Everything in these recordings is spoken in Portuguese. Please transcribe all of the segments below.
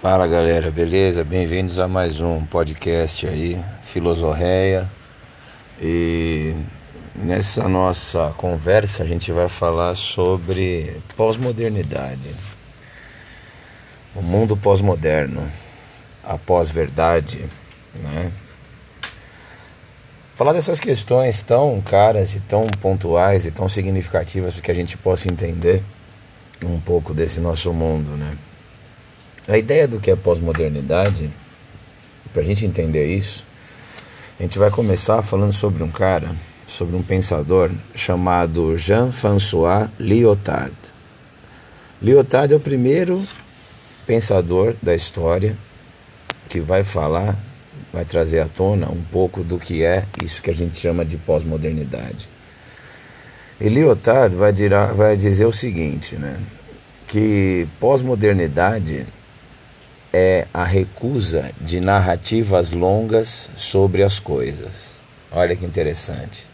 Fala galera, beleza? Bem-vindos a mais um podcast aí, Filosoféia. E nessa nossa conversa a gente vai falar sobre pós-modernidade. O mundo pós-moderno, a pós-verdade, né? Falar dessas questões tão caras e tão pontuais e tão significativas para que a gente possa entender um pouco desse nosso mundo, né? A ideia do que é pós-modernidade, para a gente entender isso, a gente vai começar falando sobre um cara, sobre um pensador chamado Jean-François Lyotard. Lyotard é o primeiro pensador da história que vai falar, vai trazer à tona um pouco do que é isso que a gente chama de pós-modernidade. E Lyotard vai, vai dizer o seguinte, né? Que pós-modernidade é a recusa de narrativas longas sobre as coisas. Olha que interessante.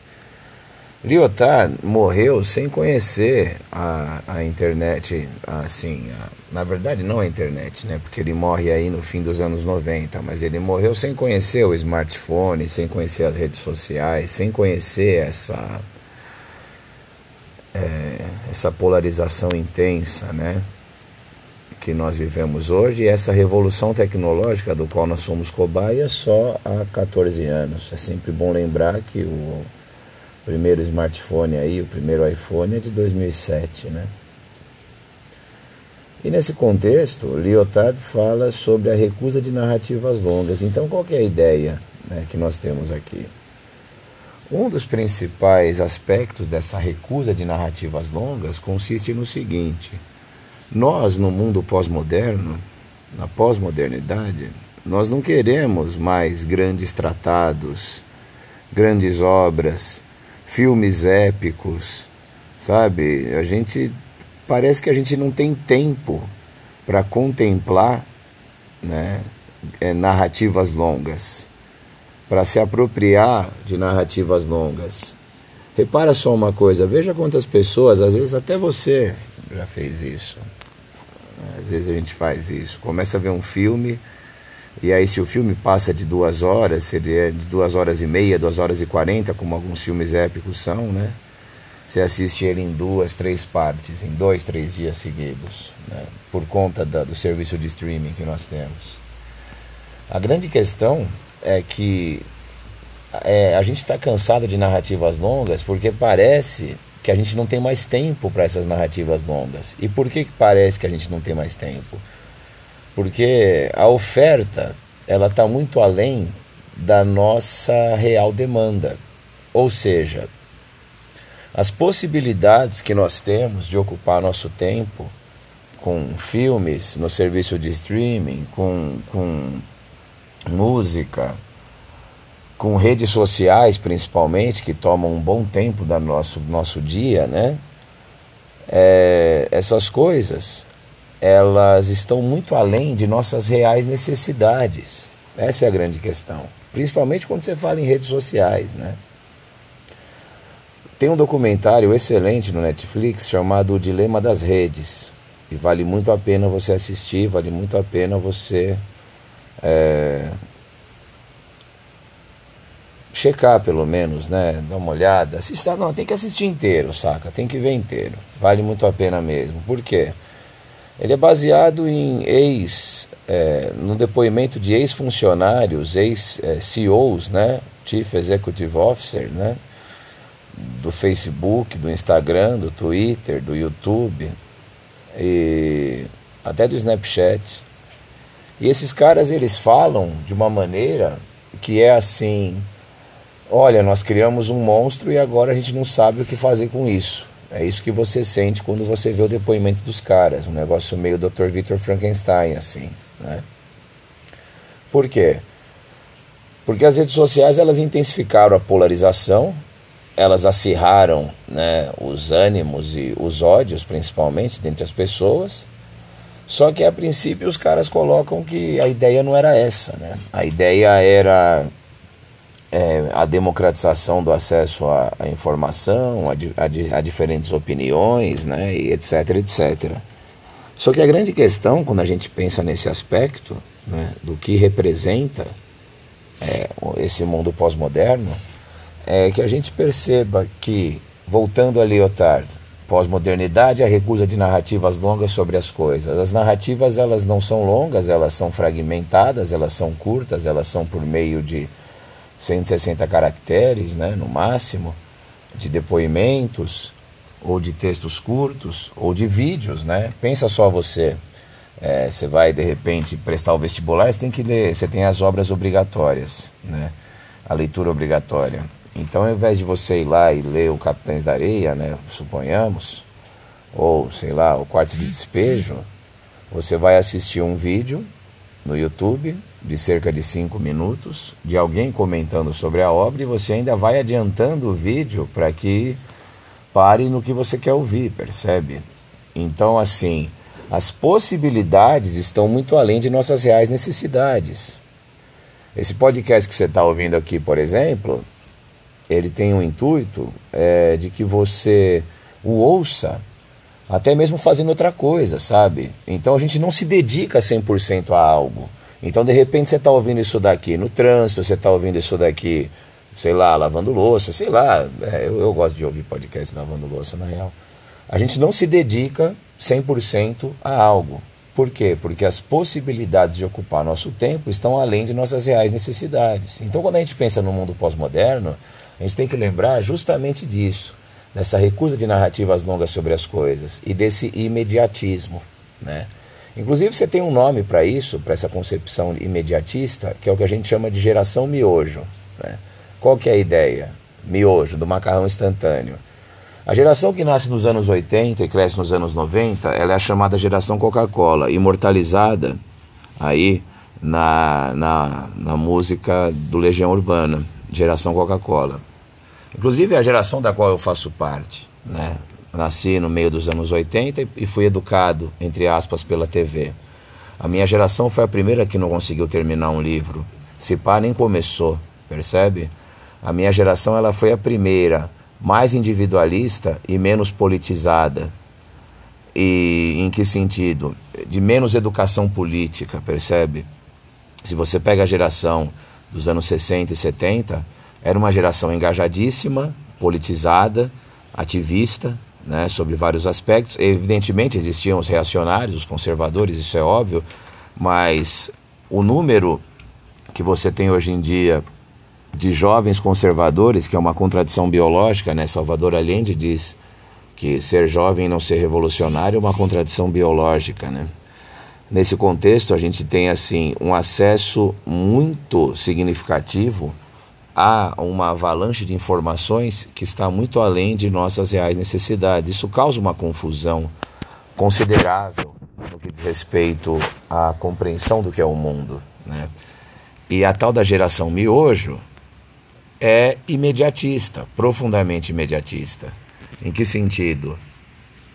Lyotard morreu sem conhecer a, a internet, assim, a, na verdade não a internet, né? Porque ele morre aí no fim dos anos 90, mas ele morreu sem conhecer o smartphone, sem conhecer as redes sociais, sem conhecer essa é, essa polarização intensa, né? Que nós vivemos hoje essa revolução tecnológica do qual nós somos cobaia só há 14 anos. É sempre bom lembrar que o primeiro smartphone aí, o primeiro iPhone é de 2007, né? E nesse contexto, Lyotard fala sobre a recusa de narrativas longas. Então, qual é a ideia né, que nós temos aqui? Um dos principais aspectos dessa recusa de narrativas longas consiste no seguinte: nós, no mundo pós-moderno, na pós-modernidade, nós não queremos mais grandes tratados, grandes obras, filmes épicos, sabe? A gente parece que a gente não tem tempo para contemplar, né, é, narrativas longas, para se apropriar de narrativas longas. Repara só uma coisa, veja quantas pessoas, às vezes até você já fez isso. Às vezes a gente faz isso. Começa a ver um filme, e aí se o filme passa de duas horas, se ele é de duas horas e meia, duas horas e quarenta, como alguns filmes épicos são, né? Você assiste ele em duas, três partes, em dois, três dias seguidos, né? por conta da, do serviço de streaming que nós temos. A grande questão é que é, a gente está cansado de narrativas longas porque parece que a gente não tem mais tempo para essas narrativas longas. E por que, que parece que a gente não tem mais tempo? Porque a oferta ela está muito além da nossa real demanda. Ou seja, as possibilidades que nós temos de ocupar nosso tempo com filmes no serviço de streaming, com, com música, com redes sociais principalmente, que tomam um bom tempo do nosso, nosso dia, né? É, essas coisas, elas estão muito além de nossas reais necessidades. Essa é a grande questão. Principalmente quando você fala em redes sociais, né? Tem um documentário excelente no Netflix chamado O Dilema das Redes. E vale muito a pena você assistir, vale muito a pena você é, checar pelo menos, né? Dar uma olhada. Assista, não, tem que assistir inteiro, saca? Tem que ver inteiro. Vale muito a pena mesmo. Por quê? Ele é baseado em ex, é, no depoimento de ex-funcionários, ex-CEOs, né? Chief Executive Officer, né? Do Facebook, do Instagram, do Twitter, do YouTube e até do Snapchat. E esses caras eles falam de uma maneira que é assim Olha, nós criamos um monstro e agora a gente não sabe o que fazer com isso. É isso que você sente quando você vê o depoimento dos caras, um negócio meio Dr. Victor Frankenstein, assim, né? Por quê? Porque as redes sociais elas intensificaram a polarização, elas acirraram né, os ânimos e os ódios, principalmente, dentre as pessoas. Só que a princípio os caras colocam que a ideia não era essa, né? A ideia era é, a democratização do acesso à, à informação, a, a, a, diferentes opiniões, né, e etc, etc. Só que a grande questão, quando a gente pensa nesse aspecto, né, do que representa é, esse mundo pós-moderno, é que a gente perceba que, voltando a Lyotard, pós-modernidade a recusa de narrativas longas sobre as coisas. As narrativas elas não são longas, elas são fragmentadas, elas são curtas, elas são por meio de 160 caracteres, né, no máximo, de depoimentos, ou de textos curtos, ou de vídeos, né? Pensa só você, é, você vai de repente prestar o vestibular, você tem que ler, você tem as obras obrigatórias, né? A leitura obrigatória. Então, ao invés de você ir lá e ler o Capitães da Areia, né, suponhamos, ou sei lá, o Quarto de Despejo, você vai assistir um vídeo no YouTube de cerca de cinco minutos de alguém comentando sobre a obra e você ainda vai adiantando o vídeo para que pare no que você quer ouvir, percebe? Então, assim, as possibilidades estão muito além de nossas reais necessidades. Esse podcast que você está ouvindo aqui, por exemplo, ele tem um intuito é, de que você o ouça até mesmo fazendo outra coisa, sabe? Então a gente não se dedica 100% a algo. Então de repente você está ouvindo isso daqui no trânsito, você está ouvindo isso daqui sei lá, lavando louça, sei lá. É, eu, eu, gosto de ouvir podcast lavando louça, na real. A gente não se dedica 100% a algo. Por quê? Porque as possibilidades de ocupar nosso tempo estão além de nossas reais necessidades. Então, quando a gente pensa no mundo pós-moderno, a gente tem que lembrar justamente disso, dessa recusa de narrativas longas sobre as coisas e desse imediatismo, né? Inclusive, você tem um nome para isso, para essa concepção imediatista, que é o que a gente chama de geração miojo. Né? Qual que é a ideia? Miojo, do macarrão instantâneo. A geração que nasce nos anos 80 e cresce nos anos 90, ela é a chamada geração Coca-Cola, imortalizada aí na, na, na música do Legião Urbana, geração Coca-Cola. Inclusive é a geração da qual eu faço parte, né? Nasci no meio dos anos 80 e fui educado, entre aspas, pela TV. A minha geração foi a primeira que não conseguiu terminar um livro. Se pá, nem começou, percebe? A minha geração ela foi a primeira mais individualista e menos politizada. E em que sentido? De menos educação política, percebe? Se você pega a geração dos anos 60 e 70, era uma geração engajadíssima, politizada, ativista, né, sobre vários aspectos. Evidentemente existiam os reacionários, os conservadores, isso é óbvio, mas o número que você tem hoje em dia de jovens conservadores, que é uma contradição biológica, né? Salvador Allende diz que ser jovem e não ser revolucionário é uma contradição biológica, né? Nesse contexto, a gente tem assim um acesso muito significativo a uma avalanche de informações que está muito além de nossas reais necessidades. Isso causa uma confusão considerável no que diz respeito à compreensão do que é o mundo, né? E a tal da geração miojo, é imediatista, profundamente imediatista. Em que sentido?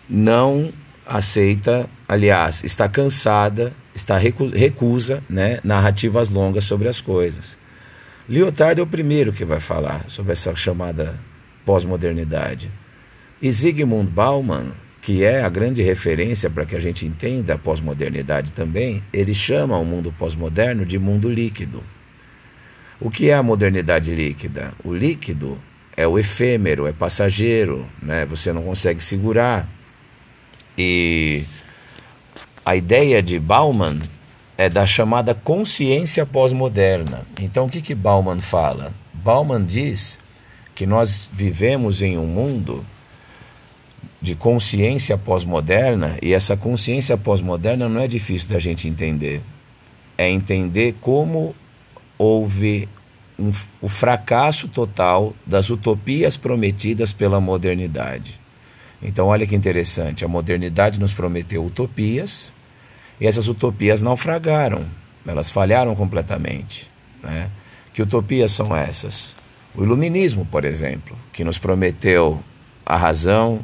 Não aceita, aliás, está cansada, está recusa né, narrativas longas sobre as coisas. Lyotard é o primeiro que vai falar sobre essa chamada pós-modernidade. E Zygmunt Bauman, que é a grande referência para que a gente entenda a pós-modernidade também, ele chama o mundo pós-moderno de mundo líquido. O que é a modernidade líquida? O líquido é o efêmero, é passageiro, né? você não consegue segurar. E a ideia de Bauman é da chamada consciência pós-moderna. Então, o que, que Bauman fala? Bauman diz que nós vivemos em um mundo de consciência pós-moderna e essa consciência pós-moderna não é difícil da gente entender. É entender como houve um, o fracasso total das utopias prometidas pela modernidade. Então, olha que interessante: a modernidade nos prometeu utopias e essas utopias naufragaram, elas falharam completamente. Né? Que utopias são essas? O iluminismo, por exemplo, que nos prometeu a razão,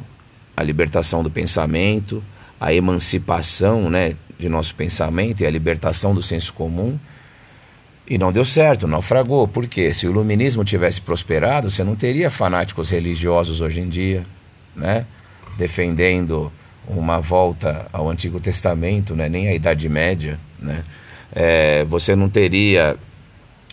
a libertação do pensamento, a emancipação né, de nosso pensamento e a libertação do senso comum e não deu certo, naufragou. Por quê? Se o iluminismo tivesse prosperado, você não teria fanáticos religiosos hoje em dia, né? defendendo uma volta ao Antigo Testamento, né, nem à Idade Média. Né? É, você não teria,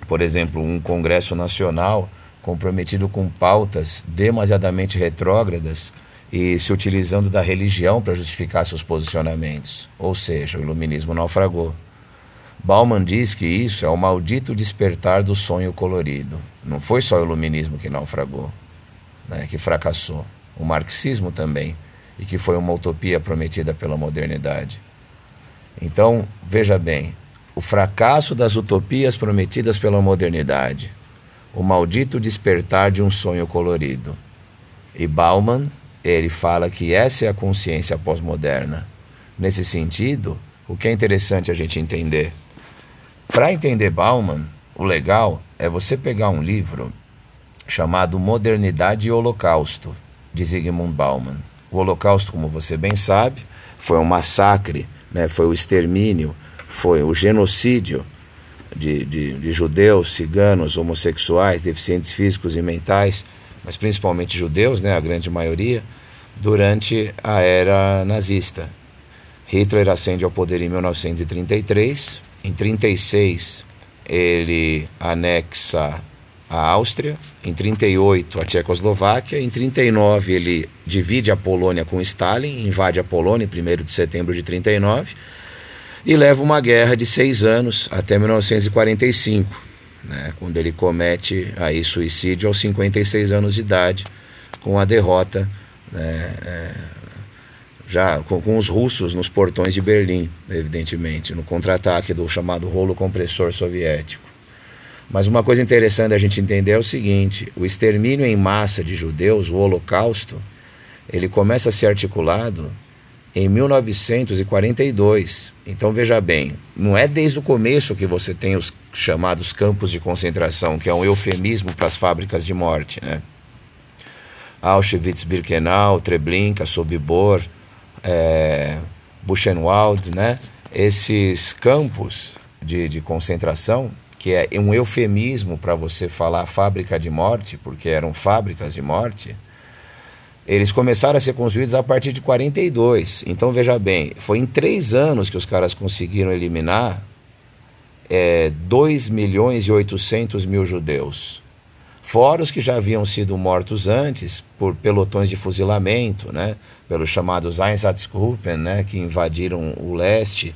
por exemplo, um Congresso Nacional comprometido com pautas demasiadamente retrógradas e se utilizando da religião para justificar seus posicionamentos. Ou seja, o iluminismo naufragou. Bauman diz que isso é o maldito despertar do sonho colorido. Não foi só o iluminismo que naufragou, né, que fracassou. O marxismo também, e que foi uma utopia prometida pela modernidade. Então, veja bem, o fracasso das utopias prometidas pela modernidade, o maldito despertar de um sonho colorido. E Bauman, ele fala que essa é a consciência pós-moderna. Nesse sentido, o que é interessante a gente entender para entender Bauman, o legal é você pegar um livro chamado Modernidade e Holocausto, de Zygmunt Bauman. O Holocausto, como você bem sabe, foi um massacre, né? foi o extermínio, foi o genocídio de, de, de judeus, ciganos, homossexuais, deficientes físicos e mentais, mas principalmente judeus, né? a grande maioria, durante a era nazista. Hitler ascende ao poder em 1933, em 36, ele anexa a Áustria, em 38 a Tchecoslováquia, em 39 ele divide a Polônia com Stalin, invade a Polônia em 1 de setembro de 39 e leva uma guerra de seis anos até 1945, né, quando ele comete aí suicídio aos 56 anos de idade com a derrota né, é, já com, com, os russos nos portões de Berlim, evidentemente, no contra-ataque do chamado rolo compressor soviético. Mas uma coisa interessante a gente entender é o seguinte: o extermínio em massa de judeus, o Holocausto, ele começa a ser articulado em 1942. Então veja bem, não é desde o começo que você tem os chamados campos de concentração, que é um eufemismo para as fábricas de morte, né? Auschwitz, Birkenau, Treblinka, Sobibor, é, Buchenwald, né? esses campos de, de concentração, que é um eufemismo para você falar fábrica de morte, porque eram fábricas de morte, eles começaram a ser construídos a partir de 42. Então veja bem, foi em três anos que os caras conseguiram eliminar é, 2 milhões e 800 mil judeus fora os que já haviam sido mortos antes por pelotões de fuzilamento, né, pelos chamados Einsatzgruppen, né, que invadiram o leste,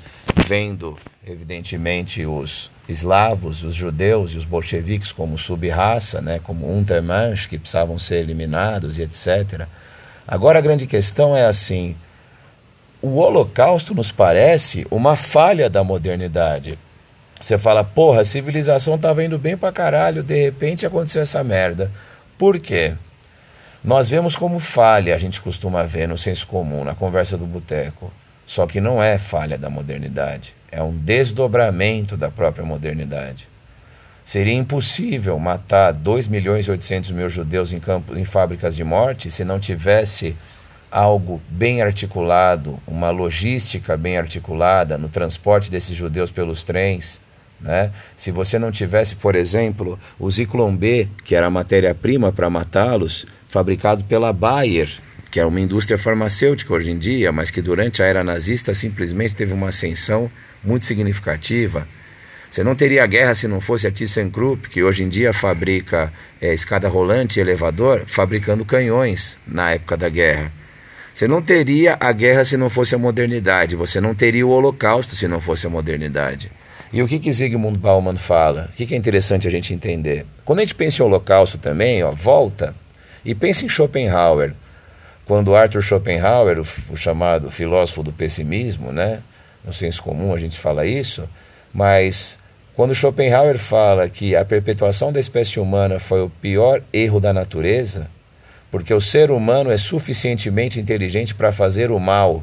vendo, evidentemente, os eslavos, os judeus e os bolcheviques como subraça, né, como Untermensch, que precisavam ser eliminados e etc. Agora a grande questão é assim, o Holocausto nos parece uma falha da modernidade. Você fala, porra, a civilização estava indo bem pra caralho, de repente aconteceu essa merda. Por quê? Nós vemos como falha, a gente costuma ver no senso comum, na conversa do boteco. Só que não é falha da modernidade, é um desdobramento da própria modernidade. Seria impossível matar 2 milhões e 800 mil judeus em, campo, em fábricas de morte se não tivesse algo bem articulado, uma logística bem articulada no transporte desses judeus pelos trens, né? Se você não tivesse, por exemplo, o Zyklon B, que era a matéria-prima para matá-los, fabricado pela Bayer, que é uma indústria farmacêutica hoje em dia, mas que durante a era nazista simplesmente teve uma ascensão muito significativa. Você não teria guerra se não fosse a ThyssenKrupp, que hoje em dia fabrica é, escada rolante e elevador, fabricando canhões na época da guerra. Você não teria a guerra se não fosse a modernidade. Você não teria o Holocausto se não fosse a modernidade. E o que que Zygmunt Bauman fala? O que, que é interessante a gente entender? Quando a gente pensa em Holocausto também, ó, volta e pensa em Schopenhauer. Quando Arthur Schopenhauer, o, o chamado filósofo do pessimismo, né? No senso comum a gente fala isso, mas quando Schopenhauer fala que a perpetuação da espécie humana foi o pior erro da natureza, porque o ser humano é suficientemente inteligente para fazer o mal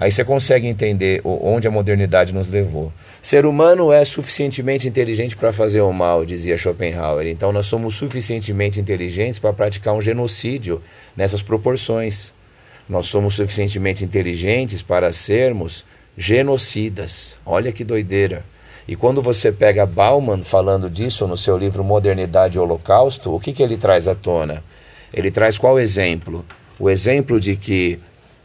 Aí você consegue entender onde a modernidade nos levou. Ser humano é suficientemente inteligente para fazer o mal, dizia Schopenhauer. Então nós somos suficientemente inteligentes para praticar um genocídio nessas proporções. Nós somos suficientemente inteligentes para sermos genocidas. Olha que doideira. E quando você pega Bauman falando disso no seu livro Modernidade e Holocausto, o que, que ele traz à tona? Ele traz qual exemplo? O exemplo de que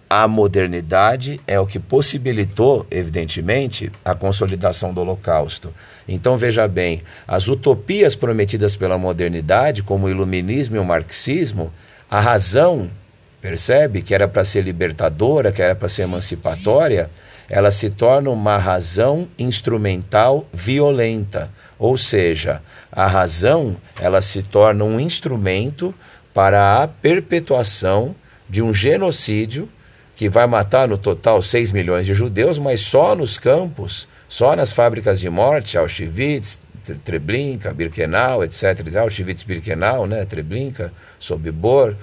a modernidade é o que possibilitou, evidentemente, a consolidação do Holocausto. Então veja bem, as utopias prometidas pela modernidade, como o iluminismo e o marxismo, a razão, percebe, que era para ser libertadora, que era para ser emancipatória, ela se torna uma razão instrumental violenta. Ou seja, a razão ela se torna um instrumento para a perpetuação de um genocídio que vai matar no total 6 milhões de judeus, mas só nos campos, só nas fábricas de morte, Auschwitz, Treblinka, Birkenau, etc. Auschwitz, Birkenau, né, Treblinka, Sobibor,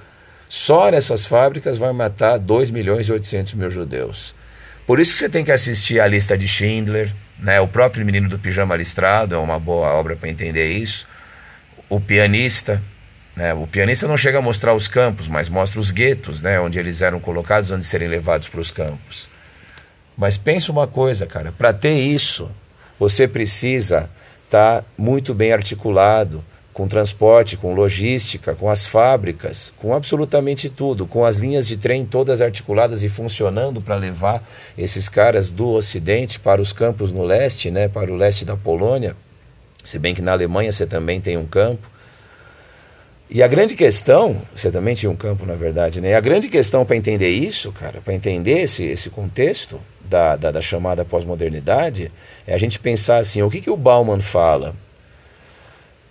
só nessas fábricas vai matar 2 milhões e 800 mil judeus. Por isso que você tem que assistir a lista de Schindler, né, o próprio Menino do Pijama Listrado é uma boa obra para entender isso, o pianista, né? O pianista não chega a mostrar os campos, mas mostra os guetos, né? onde eles eram colocados, onde serem levados para os campos. Mas pensa uma coisa, cara, para ter isso, você precisa estar tá muito bem articulado com transporte, com logística, com as fábricas, com absolutamente tudo, com as linhas de trem todas articuladas e funcionando para levar esses caras do Ocidente para os campos no leste, né, para o leste da Polônia. Se bem que na Alemanha você também tem um campo. E a grande questão, você também tinha um campo, na verdade, né? E a grande questão para entender isso, cara, para entender esse, esse contexto da, da, da chamada pós-modernidade, é a gente pensar assim: o que, que o Bauman fala?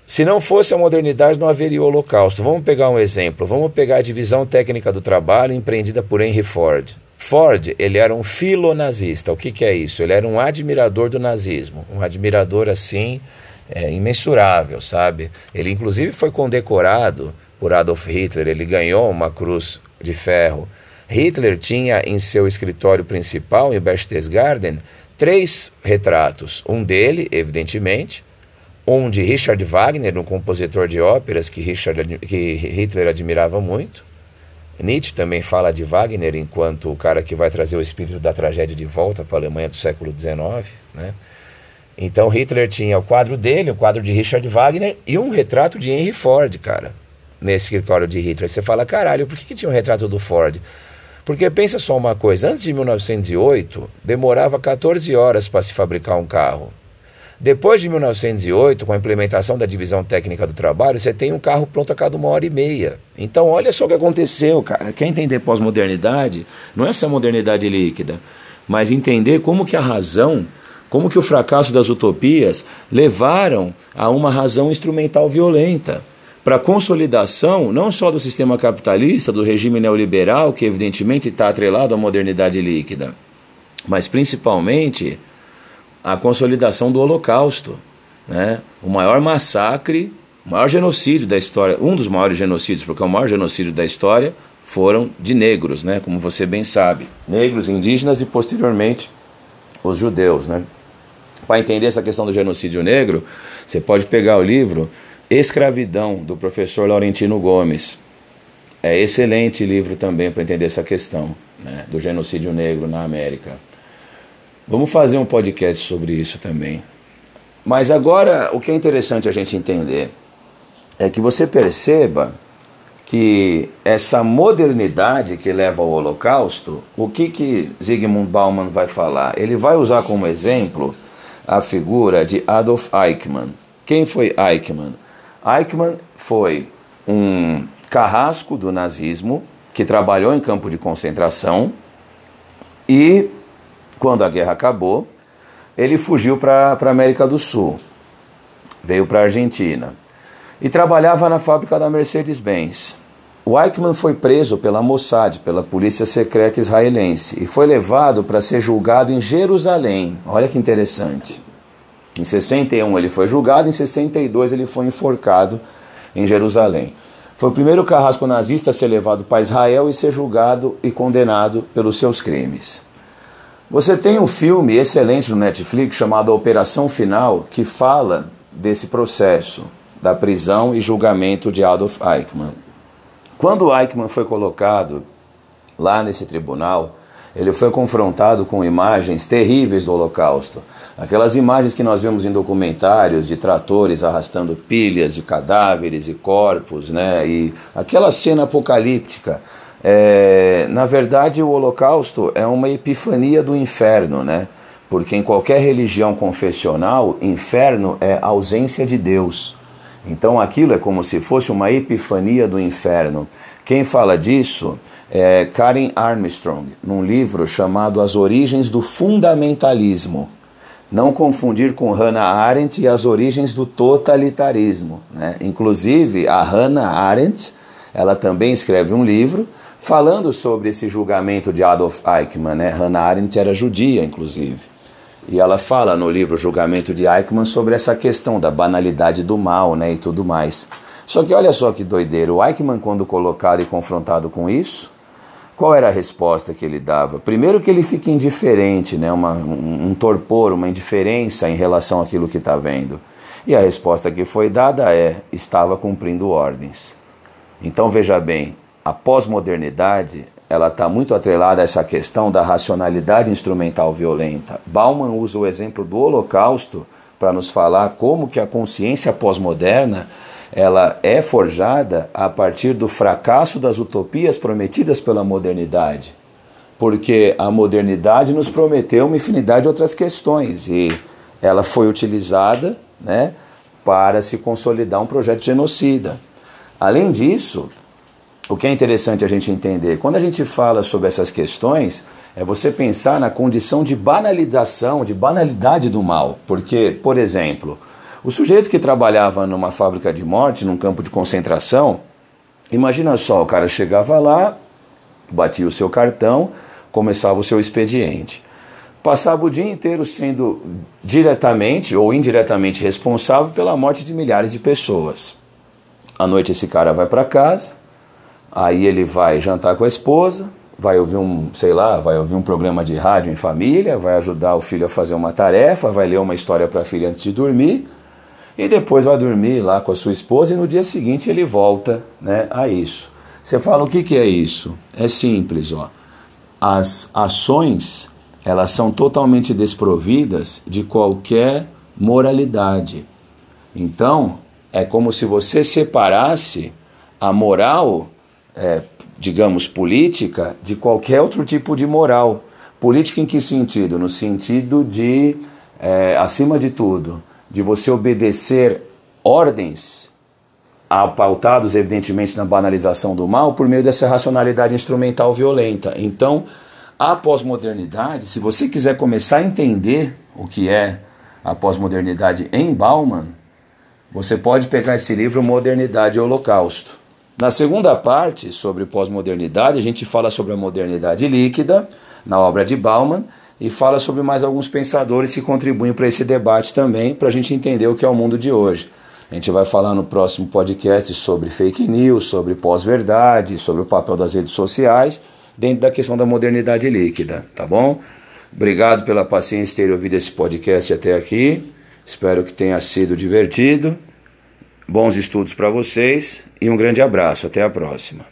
Se não fosse a modernidade, não haveria o Holocausto. Vamos pegar um exemplo. Vamos pegar a divisão técnica do trabalho empreendida por Henry Ford. Ford, ele era um filonazista. O que, que é isso? Ele era um admirador do nazismo, um admirador assim é, imensurável, sabe? Ele inclusive foi condecorado por Adolf Hitler, ele ganhou uma cruz de ferro. Hitler tinha em seu escritório principal, em Berchtesgaden, três retratos. Um dele, evidentemente, um de Richard Wagner, um compositor de óperas que, Richard, que Hitler admirava muito. Nietzsche também fala de Wagner enquanto o cara que vai trazer o espírito da tragédia de volta para a Alemanha do século XIX, né? Então Hitler tinha o quadro dele, o quadro de Richard Wagner e um retrato de Henry Ford, cara, nesse escritório de Hitler. Você fala, caralho, por que, que tinha um retrato do Ford? Porque pensa só uma coisa, antes de 1908, demorava 14 horas para se fabricar um carro. Depois de 1908, com a implementação da divisão técnica do trabalho, você tem um carro pronto a cada uma hora e meia. Então, olha só o que aconteceu, cara. Quer entender pós-modernidade? Não é essa modernidade líquida, mas entender como que a razão como que o fracasso das utopias levaram a uma razão instrumental violenta para a consolidação não só do sistema capitalista, do regime neoliberal, que evidentemente está atrelado à modernidade líquida, mas principalmente a consolidação do Holocausto, né? o maior massacre, o maior genocídio da história, um dos maiores genocídios, porque é o maior genocídio da história, foram de negros, né? como você bem sabe, negros, indígenas e posteriormente os judeus. Né? Para entender essa questão do genocídio negro, você pode pegar o livro Escravidão, do professor Laurentino Gomes. É excelente livro também para entender essa questão né, do genocídio negro na América. Vamos fazer um podcast sobre isso também. Mas agora, o que é interessante a gente entender é que você perceba que essa modernidade que leva ao Holocausto, o que, que Zygmunt Bauman vai falar? Ele vai usar como exemplo a figura de Adolf Eichmann. Quem foi Eichmann? Eichmann foi um carrasco do nazismo que trabalhou em campo de concentração e, quando a guerra acabou, ele fugiu para a América do Sul, veio para a Argentina e trabalhava na fábrica da Mercedes-Benz. O Eichmann foi preso pela Mossad, pela polícia secreta israelense, e foi levado para ser julgado em Jerusalém. Olha que interessante. Em 61 ele foi julgado, em 62 ele foi enforcado em Jerusalém. Foi o primeiro carrasco nazista a ser levado para Israel e ser julgado e condenado pelos seus crimes. Você tem um filme excelente no Netflix chamado Operação Final que fala desse processo da prisão e julgamento de Adolf Eichmann. Quando Eichmann foi colocado lá nesse tribunal, ele foi confrontado com imagens terríveis do Holocausto. Aquelas imagens que nós vemos em documentários de tratores arrastando pilhas de cadáveres e corpos, né? E aquela cena apocalíptica É, na verdade, o Holocausto é uma epifania do inferno, né? Porque em qualquer religião confessional, inferno é ausência de Deus. Então aquilo é como se fosse uma epifania do inferno. Quem fala disso é Karen Armstrong, num livro chamado As Origens do Fundamentalismo. Não confundir com Hannah Arendt e as origens do totalitarismo. Né? Inclusive, a Hannah Arendt, ela também escreve um livro falando sobre esse julgamento de Adolf Eichmann. Né? Hannah Arendt era judia, inclusive. E ela fala no livro Julgamento de Eichmann sobre essa questão da banalidade do mal né, e tudo mais. Só que olha só que doideira, o Eichmann, quando colocado e confrontado com isso, qual era a resposta que ele dava? Primeiro que ele fica indiferente, né, uma, um, um torpor, uma indiferença em relação àquilo que está vendo. E a resposta que foi dada é: estava cumprindo ordens. Então veja bem, a pós-modernidade ela está muito atrelada a essa questão da racionalidade instrumental violenta. Bauman usa o exemplo do Holocausto para nos falar como que a consciência pós-moderna ela é forjada a partir do fracasso das utopias prometidas pela modernidade. Porque a modernidade nos prometeu uma infinidade de outras questões e ela foi utilizada né, para se consolidar um projeto genocida. Além disso, o que é interessante a gente entender, quando a gente fala sobre essas questões, é você pensar na condição de banalização, de banalidade do mal. Porque, por exemplo, o sujeito que trabalhava numa fábrica de morte, num campo de concentração, imagina só, o cara chegava lá, batia o seu cartão, começava o seu expediente. Passava o dia inteiro sendo diretamente ou indiretamente responsável pela morte de milhares de pessoas. À noite esse cara vai para casa, Aí ele vai jantar com a esposa, vai ouvir um, sei lá, vai ouvir um programa de rádio em família, vai ajudar o filho a fazer uma tarefa, vai ler uma história para a filha antes de dormir, e depois vai dormir lá com a sua esposa e no dia seguinte ele volta, né, a isso. Você fala o que, que é isso? É simples, ó. As ações elas são totalmente desprovidas de qualquer moralidade. Então, é como se você separasse a moral é, digamos, política de qualquer outro tipo de moral. Política em que sentido? No sentido de, é, acima de tudo, de você obedecer ordens pautados, evidentemente, na banalização do mal por meio dessa racionalidade instrumental violenta. Então, a pós-modernidade, se você quiser começar a entender o que é a pós-modernidade em Bauman, você pode pegar esse livro Modernidade e Holocausto. Na segunda parte, sobre pós-modernidade, a gente fala sobre a modernidade líquida, na obra de Bauman, e fala sobre mais alguns pensadores que contribuem para esse debate também, para a gente entender o que é o mundo de hoje. A gente vai falar no próximo podcast sobre fake news, sobre pós-verdade, sobre o papel das redes sociais, dentro da questão da modernidade líquida, tá bom? Obrigado pela paciência ter ouvido esse podcast até aqui. Espero que tenha sido divertido. Bons estudos para vocês e um grande abraço. Até a próxima.